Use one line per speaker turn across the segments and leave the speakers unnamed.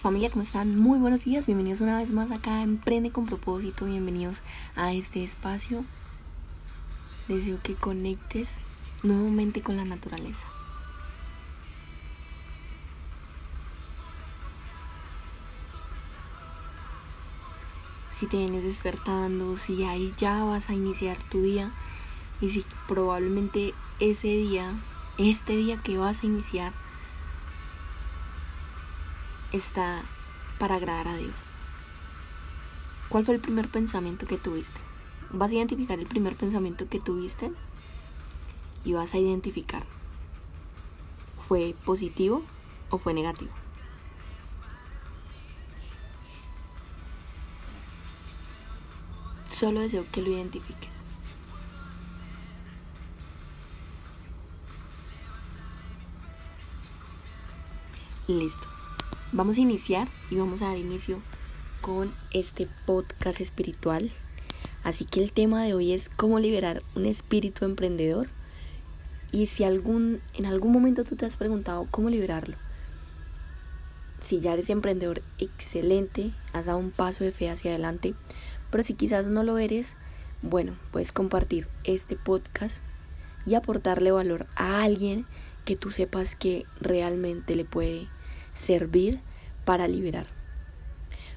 Familia, ¿cómo están? Muy buenos días, bienvenidos una vez más acá a Emprende con propósito, bienvenidos a este espacio. Deseo que conectes nuevamente con la naturaleza. Si te vienes despertando, si ahí ya vas a iniciar tu día y si probablemente ese día, este día que vas a iniciar, está para agradar a Dios. ¿Cuál fue el primer pensamiento que tuviste? Vas a identificar el primer pensamiento que tuviste y vas a identificar fue positivo o fue negativo. Solo deseo que lo identifiques. Listo. Vamos a iniciar y vamos a dar inicio con este podcast espiritual. Así que el tema de hoy es cómo liberar un espíritu emprendedor. Y si algún, en algún momento tú te has preguntado cómo liberarlo, si ya eres emprendedor, excelente, has dado un paso de fe hacia adelante. Pero si quizás no lo eres, bueno, puedes compartir este podcast y aportarle valor a alguien que tú sepas que realmente le puede servir para liberar.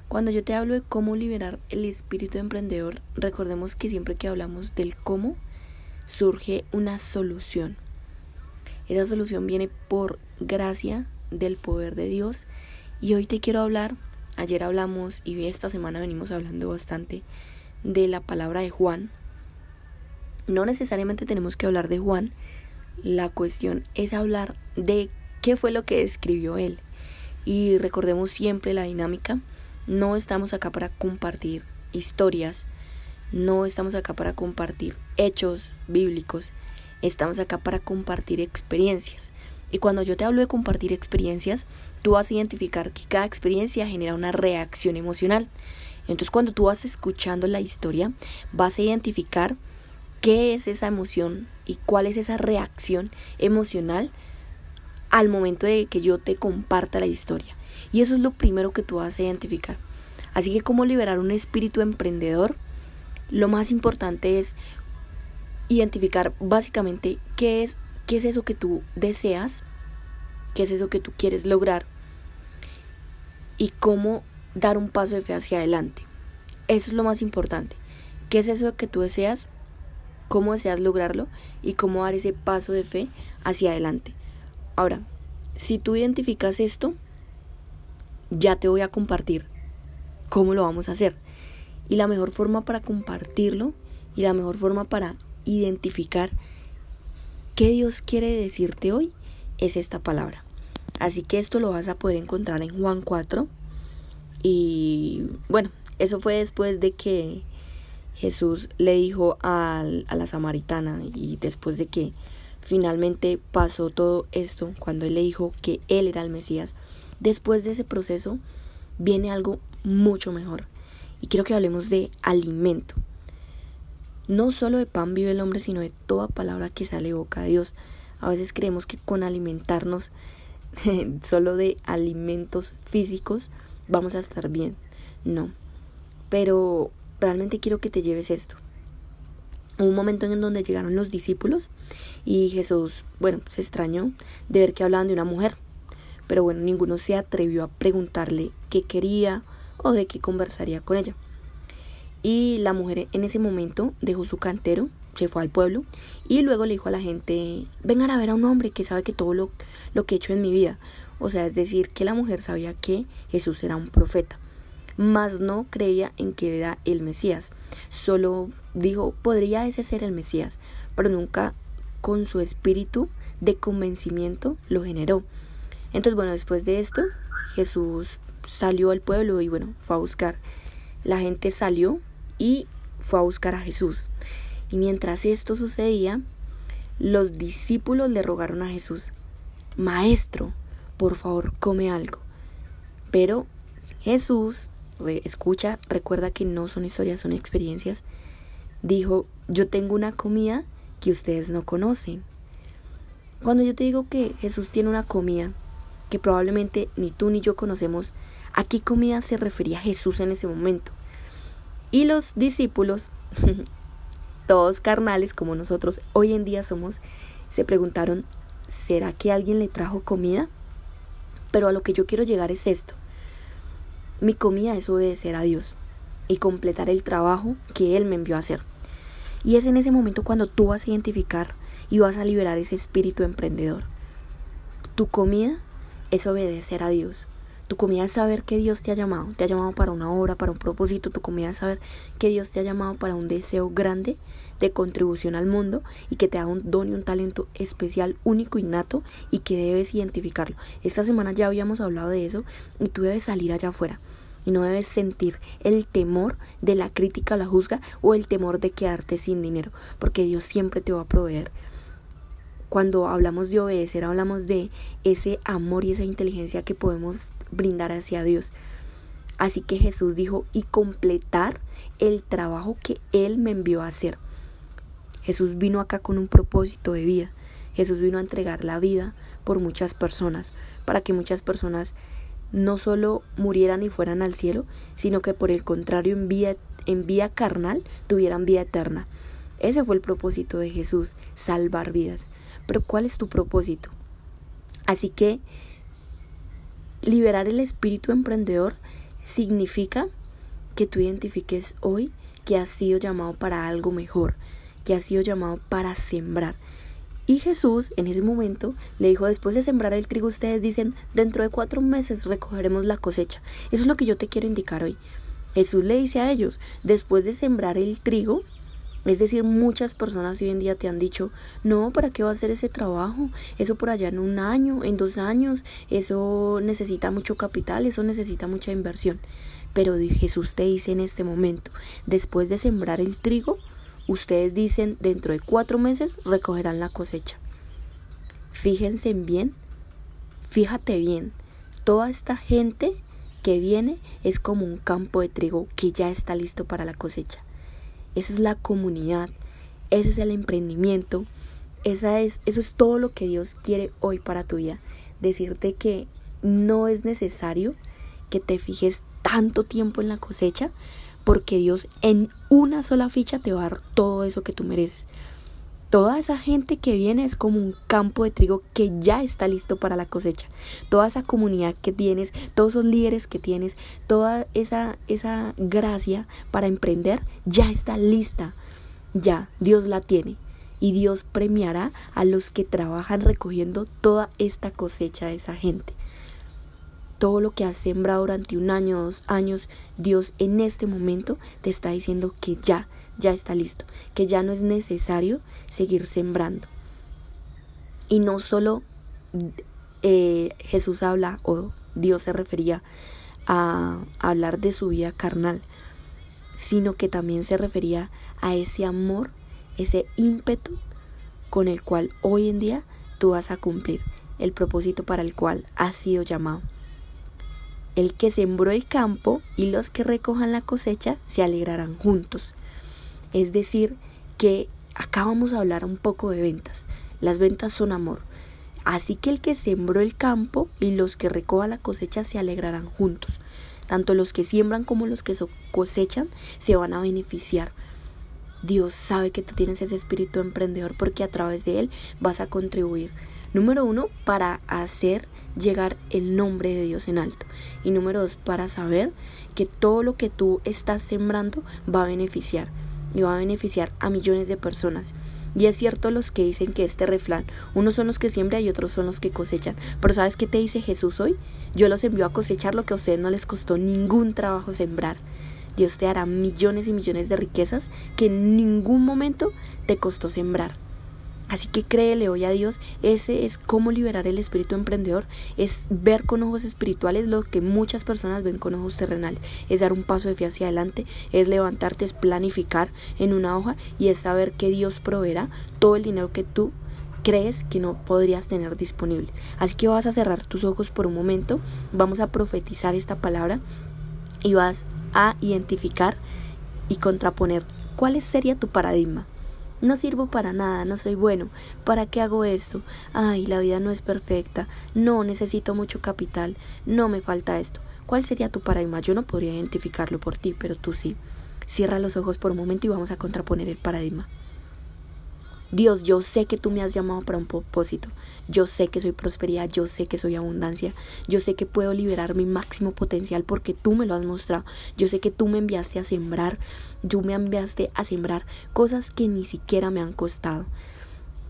Cuando yo te hablo de cómo liberar el espíritu emprendedor, recordemos que siempre que hablamos del cómo, surge una solución. Esa solución viene por gracia del poder de Dios. Y hoy te quiero hablar, ayer hablamos y esta semana venimos hablando bastante de la palabra de Juan. No necesariamente tenemos que hablar de Juan, la cuestión es hablar de qué fue lo que escribió él. Y recordemos siempre la dinámica. No estamos acá para compartir historias. No estamos acá para compartir hechos bíblicos. Estamos acá para compartir experiencias. Y cuando yo te hablo de compartir experiencias, tú vas a identificar que cada experiencia genera una reacción emocional. Entonces cuando tú vas escuchando la historia, vas a identificar qué es esa emoción y cuál es esa reacción emocional al momento de que yo te comparta la historia. Y eso es lo primero que tú vas a identificar. Así que cómo liberar un espíritu emprendedor, lo más importante es identificar básicamente qué es, qué es eso que tú deseas, qué es eso que tú quieres lograr y cómo dar un paso de fe hacia adelante. Eso es lo más importante. ¿Qué es eso que tú deseas? ¿Cómo deseas lograrlo? Y cómo dar ese paso de fe hacia adelante. Ahora, si tú identificas esto, ya te voy a compartir cómo lo vamos a hacer. Y la mejor forma para compartirlo y la mejor forma para identificar qué Dios quiere decirte hoy es esta palabra. Así que esto lo vas a poder encontrar en Juan 4. Y bueno, eso fue después de que Jesús le dijo a, a la samaritana y después de que Finalmente pasó todo esto cuando él le dijo que él era el Mesías. Después de ese proceso viene algo mucho mejor. Y quiero que hablemos de alimento. No solo de pan vive el hombre, sino de toda palabra que sale de boca de Dios. A veces creemos que con alimentarnos solo de alimentos físicos vamos a estar bien. No. Pero realmente quiero que te lleves esto. Hubo un momento en donde llegaron los discípulos y Jesús, bueno, se extrañó de ver que hablaban de una mujer. Pero bueno, ninguno se atrevió a preguntarle qué quería o de qué conversaría con ella. Y la mujer en ese momento dejó su cantero, se fue al pueblo y luego le dijo a la gente, vengan a ver a un hombre que sabe que todo lo, lo que he hecho en mi vida. O sea, es decir, que la mujer sabía que Jesús era un profeta mas no creía en que era el Mesías. Solo dijo, podría ese ser el Mesías, pero nunca con su espíritu de convencimiento lo generó. Entonces, bueno, después de esto, Jesús salió al pueblo y bueno, fue a buscar. La gente salió y fue a buscar a Jesús. Y mientras esto sucedía, los discípulos le rogaron a Jesús, Maestro, por favor, come algo. Pero Jesús escucha, recuerda que no son historias, son experiencias, dijo, yo tengo una comida que ustedes no conocen. Cuando yo te digo que Jesús tiene una comida que probablemente ni tú ni yo conocemos, ¿A qué comida se refería Jesús en ese momento? Y los discípulos, todos carnales como nosotros hoy en día somos, se preguntaron, ¿será que alguien le trajo comida? Pero a lo que yo quiero llegar es esto. Mi comida es obedecer a Dios y completar el trabajo que Él me envió a hacer. Y es en ese momento cuando tú vas a identificar y vas a liberar ese espíritu emprendedor. Tu comida es obedecer a Dios. Tu comida es saber que Dios te ha llamado. Te ha llamado para una obra, para un propósito. Tu comida es saber que Dios te ha llamado para un deseo grande de contribución al mundo y que te da un don y un talento especial, único, innato y que debes identificarlo. Esta semana ya habíamos hablado de eso y tú debes salir allá afuera y no debes sentir el temor de la crítica o la juzga o el temor de quedarte sin dinero, porque Dios siempre te va a proveer cuando hablamos de obedecer, hablamos de ese amor y esa inteligencia que podemos brindar hacia Dios. Así que Jesús dijo, y completar el trabajo que Él me envió a hacer. Jesús vino acá con un propósito de vida. Jesús vino a entregar la vida por muchas personas, para que muchas personas no solo murieran y fueran al cielo, sino que por el contrario en vida, en vida carnal tuvieran vida eterna. Ese fue el propósito de Jesús, salvar vidas. Pero ¿cuál es tu propósito? Así que liberar el espíritu emprendedor significa que tú identifiques hoy que has sido llamado para algo mejor, que has sido llamado para sembrar. Y Jesús en ese momento le dijo, después de sembrar el trigo, ustedes dicen, dentro de cuatro meses recogeremos la cosecha. Eso es lo que yo te quiero indicar hoy. Jesús le dice a ellos, después de sembrar el trigo, es decir, muchas personas hoy en día te han dicho, no, ¿para qué va a hacer ese trabajo? Eso por allá en un año, en dos años, eso necesita mucho capital, eso necesita mucha inversión. Pero Jesús te dice en este momento, después de sembrar el trigo, ustedes dicen, dentro de cuatro meses recogerán la cosecha. Fíjense bien, fíjate bien, toda esta gente que viene es como un campo de trigo que ya está listo para la cosecha esa es la comunidad, ese es el emprendimiento, esa es, eso es todo lo que Dios quiere hoy para tu vida. Decirte que no es necesario que te fijes tanto tiempo en la cosecha, porque Dios en una sola ficha te va a dar todo eso que tú mereces. Toda esa gente que viene es como un campo de trigo que ya está listo para la cosecha. Toda esa comunidad que tienes, todos esos líderes que tienes, toda esa, esa gracia para emprender ya está lista. Ya, Dios la tiene. Y Dios premiará a los que trabajan recogiendo toda esta cosecha de esa gente. Todo lo que has sembrado durante un año, dos años, Dios en este momento te está diciendo que ya ya está listo, que ya no es necesario seguir sembrando. Y no solo eh, Jesús habla o Dios se refería a hablar de su vida carnal, sino que también se refería a ese amor, ese ímpetu con el cual hoy en día tú vas a cumplir el propósito para el cual has sido llamado. El que sembró el campo y los que recojan la cosecha se alegrarán juntos. Es decir, que acá vamos a hablar un poco de ventas. Las ventas son amor. Así que el que sembró el campo y los que recojan la cosecha se alegrarán juntos. Tanto los que siembran como los que cosechan se van a beneficiar. Dios sabe que tú tienes ese espíritu emprendedor porque a través de él vas a contribuir. Número uno, para hacer llegar el nombre de Dios en alto. Y número dos, para saber que todo lo que tú estás sembrando va a beneficiar y va a beneficiar a millones de personas. Y es cierto los que dicen que este refrán, unos son los que siembran y otros son los que cosechan. Pero ¿sabes qué te dice Jesús hoy? Yo los envío a cosechar lo que a ustedes no les costó ningún trabajo sembrar. Dios te hará millones y millones de riquezas que en ningún momento te costó sembrar. Así que créele hoy a Dios, ese es cómo liberar el espíritu emprendedor, es ver con ojos espirituales lo que muchas personas ven con ojos terrenales, es dar un paso de fe hacia adelante, es levantarte, es planificar en una hoja y es saber que Dios proveerá todo el dinero que tú crees que no podrías tener disponible. Así que vas a cerrar tus ojos por un momento, vamos a profetizar esta palabra y vas a identificar y contraponer cuál sería tu paradigma No sirvo para nada, no soy bueno. ¿Para qué hago esto? Ay, la vida no es perfecta. No, necesito mucho capital. No me falta esto. ¿Cuál sería tu paradigma? Yo no podría identificarlo por ti, pero tú sí. Cierra los ojos por un momento y vamos a contraponer el paradigma. Dios, yo sé que tú me has llamado para un propósito. Yo sé que soy prosperidad, yo sé que soy abundancia. Yo sé que puedo liberar mi máximo potencial porque tú me lo has mostrado. Yo sé que tú me enviaste a sembrar, tú me enviaste a sembrar cosas que ni siquiera me han costado.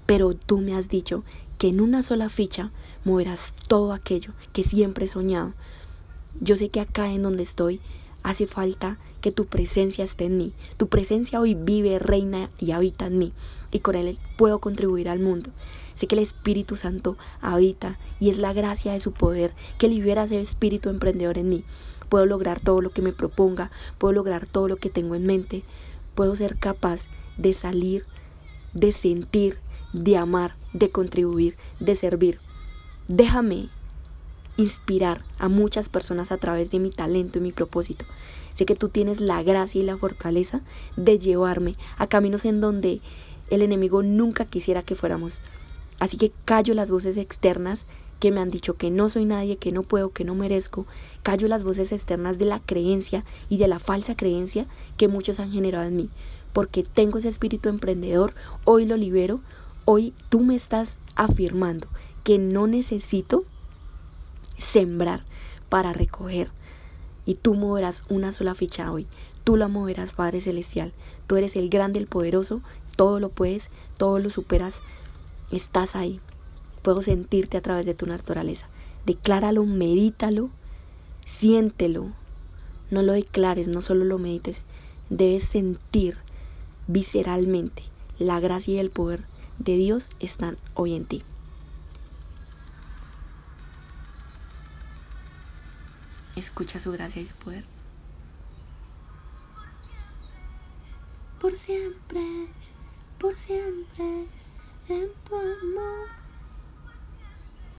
Pero tú me has dicho que en una sola ficha moverás todo aquello que siempre he soñado. Yo sé que acá en donde estoy hace falta que tu presencia esté en mí. Tu presencia hoy vive, reina y habita en mí y con Él puedo contribuir al mundo. Sé que el Espíritu Santo habita y es la gracia de su poder que libera ese espíritu emprendedor en mí. Puedo lograr todo lo que me proponga, puedo lograr todo lo que tengo en mente, puedo ser capaz de salir, de sentir, de amar, de contribuir, de servir. Déjame inspirar a muchas personas a través de mi talento y mi propósito. Sé que tú tienes la gracia y la fortaleza de llevarme a caminos en donde el enemigo nunca quisiera que fuéramos. Así que callo las voces externas que me han dicho que no soy nadie, que no puedo, que no merezco. Callo las voces externas de la creencia y de la falsa creencia que muchos han generado en mí. Porque tengo ese espíritu emprendedor, hoy lo libero, hoy tú me estás afirmando que no necesito sembrar para recoger. Y tú moverás una sola ficha hoy. Tú la moverás, Padre Celestial. Tú eres el grande, el poderoso, todo lo puedes, todo lo superas, estás ahí. Puedo sentirte a través de tu naturaleza. Decláralo, medítalo, siéntelo. No lo declares, no solo lo medites. Debes sentir visceralmente la gracia y el poder de Dios están hoy en ti. Escucha su gracia y su poder. Por siempre por siempre en tu amor.